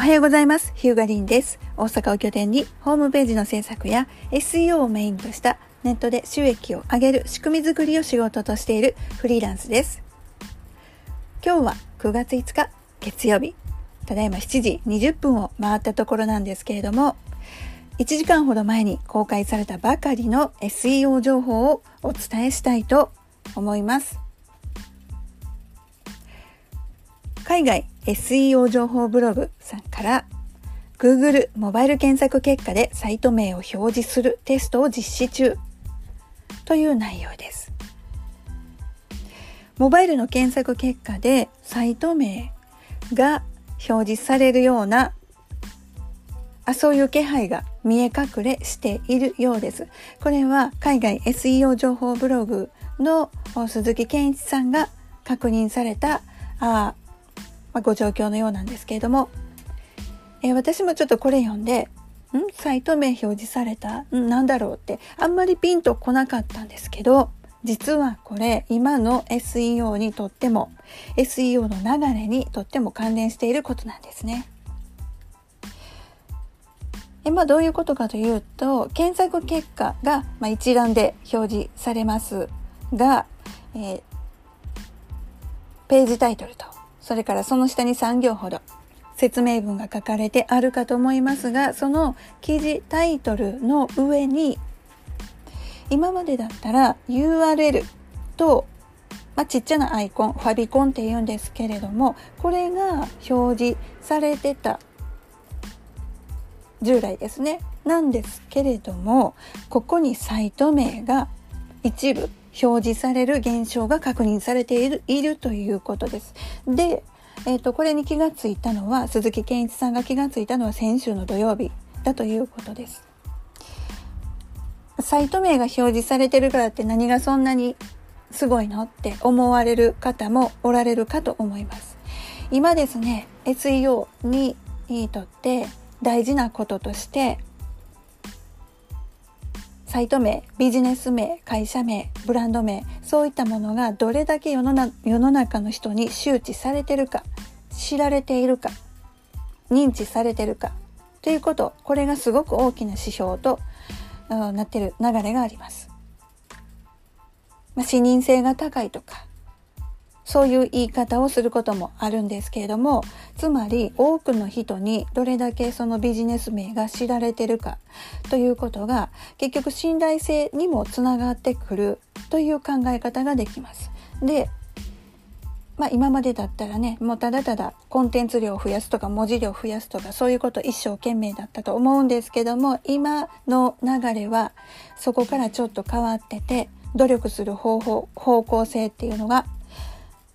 おはようございます。ヒューガリンです。大阪を拠点にホームページの制作や SEO をメインとしたネットで収益を上げる仕組み作りを仕事としているフリーランスです。今日は9月5日月曜日。ただいま7時20分を回ったところなんですけれども、1時間ほど前に公開されたばかりの SEO 情報をお伝えしたいと思います。海外 SEO 情報ブログさんから Google モバイル検索結果でサイト名を表示するテストを実施中という内容です。モバイルの検索結果でサイト名が表示されるようなあそういう気配が見え隠れしているようです。これは海外 SEO 情報ブログの鈴木健一さんが確認されたあまあ、ご状況のようなんですけれども、えー、私もちょっとこれ読んで、ん？サイト名表示された？ん？なんだろうって？あんまりピンとこなかったんですけど、実はこれ今の SEO にとっても SEO の流れにとっても関連していることなんですね。えまあ、どういうことかというと検索結果が、まあ、一覧で表示されますが、えー、ページタイトルとそれからその下に3行ほど説明文が書かれてあるかと思いますがその記事タイトルの上に今までだったら URL と、まあ、ちっちゃなアイコンファビコンって言うんですけれどもこれが表示されてた従来ですね。なんですけれどもここにサイト名が一部表示される現象が確認されているいるということです。で、えーと、これに気がついたのは鈴木健一さんが気がついたのは先週の土曜日だということです。サイト名が表示されてるからって何がそんなにすごいのって思われる方もおられるかと思います。今ですね SEO にとって大事なこととしてサイト名、ビジネス名、会社名、ブランド名、そういったものがどれだけ世のな世の中の人に周知されてるか、知られているか、認知されてるかということ、これがすごく大きな指標となってる流れがあります。まあ、視認性が高いとか、そういう言い方をすることもあるんですけれどもつまり多くの人にどれだけそのビジネス名が知られてるかということが結局信頼性にもつながってくるという考え方ができます。でまあ、今までだったらねもうただただコンテンツ量を増やすとか文字量を増やすとかそういうこと一生懸命だったと思うんですけども今の流れはそこからちょっと変わってて努力する方法方向性っていうのが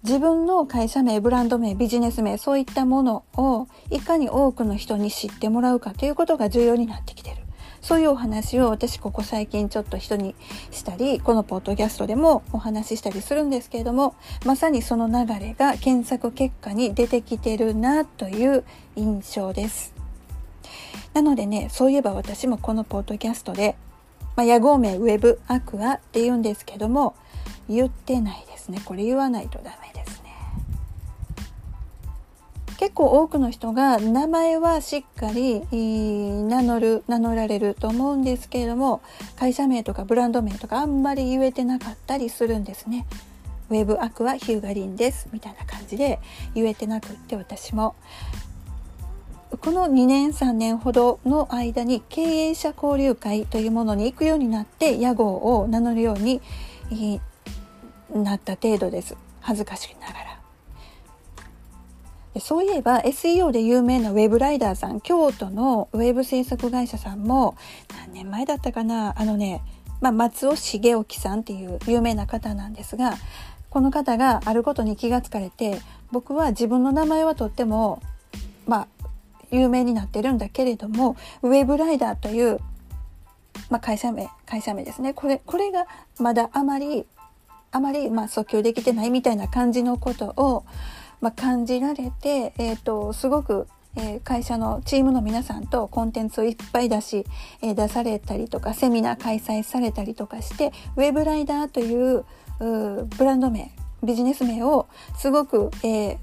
自分の会社名、ブランド名、ビジネス名、そういったものをいかに多くの人に知ってもらうかということが重要になってきてる。そういうお話を私ここ最近ちょっと人にしたり、このポッドキャストでもお話ししたりするんですけれども、まさにその流れが検索結果に出てきてるなという印象です。なのでね、そういえば私もこのポッドキャストで、まあ、屋号名ウェブアクアって言うんですけども、言ってないですね。これ言わないとダメ。結構多くの人が名前はしっかり名乗る、名乗られると思うんですけれども、会社名とかブランド名とかあんまり言えてなかったりするんですね。ウェブアクはヒューガリンです。みたいな感じで言えてなくって私も。この2年3年ほどの間に経営者交流会というものに行くようになって屋号を名乗るようになった程度です。恥ずかしながら。そういえば SEO で有名なウェブライダーさん京都のウェブ制作会社さんも何年前だったかなあのね、まあ、松尾重興さんっていう有名な方なんですがこの方があることに気がつかれて僕は自分の名前はとってもまあ有名になってるんだけれどもウェブライダーという、まあ、会社名会社名ですね。これこれがまだあまりあまりまあ訴求できてないみたいな感じのことを、まあ、感じられて、えーと、すごく、えー、会社のチームの皆さんとコンテンツをいっぱい出し、えー、出されたりとかセミナー開催されたりとかしてウェブライダーというブランド名ビジネス名をすごく、えー、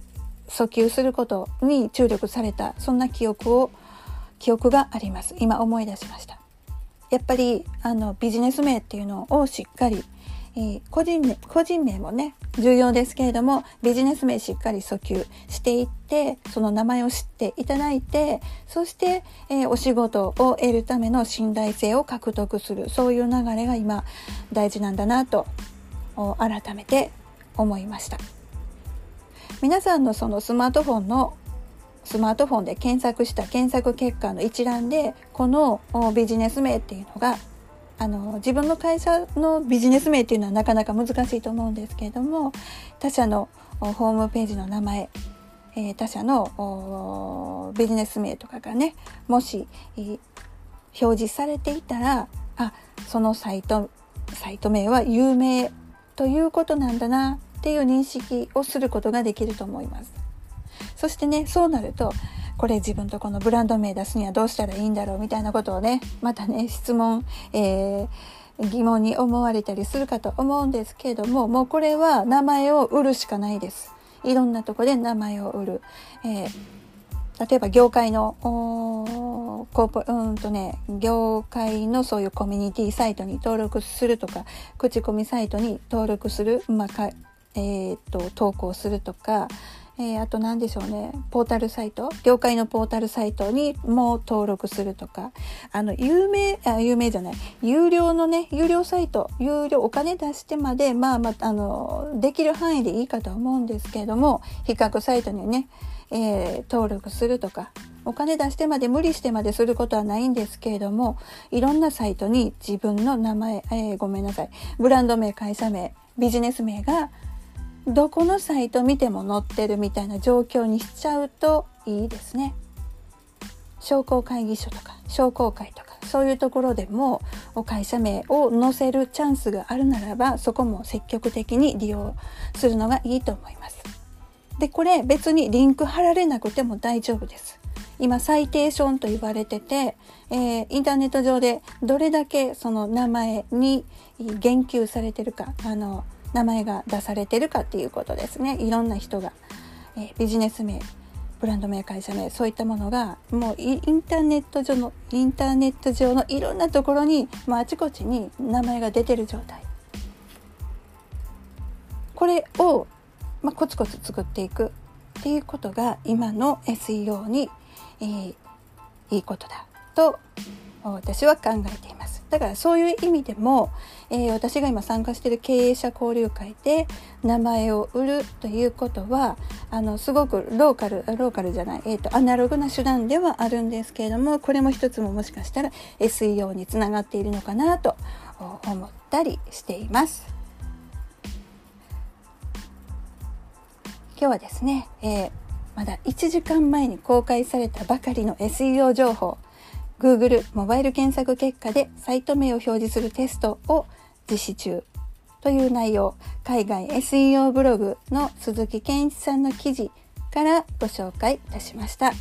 訴求することに注力されたそんな記憶を記憶があります。今思い出しました。やっぱりあのビジネス名っていうのをしっかり、えー、個人名個人名もね重要ですけれどもビジネス名しっかり訴求していってその名前を知っていただいてそして、えー、お仕事を得るための信頼性を獲得するそういう流れが今大事なんだなと改めて思いました。皆さんのそのスマートフォンのスマートフォンで検索した検索結果の一覧でこのビジネス名っていうのがあの自分の会社のビジネス名っていうのはなかなか難しいと思うんですけれども他社のホームページの名前、えー、他社のビジネス名とかがねもし、えー、表示されていたらあそのサイトサイト名は有名ということなんだなっていう認識をすることができると思います。そしてねそうなるとこれ自分とこのブランド名出すにはどうしたらいいんだろうみたいなことをねまたね質問、えー、疑問に思われたりするかと思うんですけどももうこれは名前を売るしかないです。いろんなとこで名前を売る。えー、例えば業界のコーポうんとね業界のそういうコミュニティサイトに登録するとか口コミサイトに登録する、まあえーと投稿するとかえー、あと何でしょうね。ポータルサイト。業界のポータルサイトにも登録するとか。あの有名あ有名じゃない。有料のね有料サイト。有料お金出してまでまあまあのできる範囲でいいかと思うんですけれども比較サイトにね、えー、登録するとか。お金出してまで無理してまですることはないんですけれどもいろんなサイトに自分の名前、えー、ごめんなさい。ブランド名会社名ビジネス名がどこのサイト見ても載ってるみたいな状況にしちゃうといいですね。商工会議所とか商工会とかそういうところでも会社名を載せるチャンスがあるならばそこも積極的に利用するのがいいと思います。でこれ別にリンク貼られなくても大丈夫です。今サイテーションと言われてて、えー、インターネット上でどれだけその名前に言及されてるかあの名前が出されてるかっていうことですね。いろんな人が、え、ビジネス名ブランド名会社名そういったものがもうインターネット上のインターネット上のいろんなところに、まあ、あちこちに名前が出てる状態。これを、まあ、コツコツ作っていく。っていうことが今の SEO に、えー、いいことだと私は考えています。だからそういう意味でも、えー、私が今参加している経営者交流会で名前を売るということはあのすごくローカルローカルじゃない、えーと、アナログな手段ではあるんですけれどもこれも一つももしかしたら SEO につながっているのかなと思ったりしています。今日はですね、えー、まだ1時間前に公開されたばかりの SEO 情報 Google モバイル検索結果でサイト名を表示するテストを実施中という内容、海外 SEO ブログの鈴木健一さんの記事からご紹介いたしました。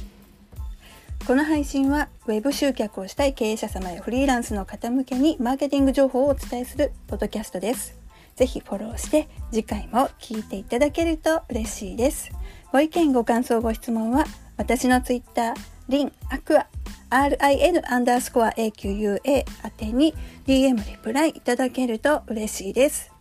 この配信は Web 集客をしたい経営者様やフリーランスの方向けにマーケティング情報をお伝えするポッドキャストです。ぜひフォローして次回も聞いていただけると嬉しいです。ご意見ご感想ご質問は私の Twitter リンアクア rin アンダースコア AQUA 宛てに DM リプライいただけると嬉しいです。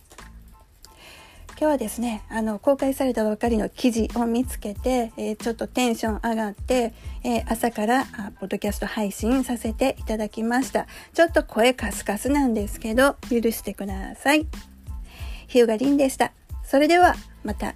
今日はですね、あの、公開されたばかりの記事を見つけて、えー、ちょっとテンション上がって、えー、朝からあポッドキャスト配信させていただきました。ちょっと声カスカスなんですけど、許してください。ヒューガリンでした。それでは、また。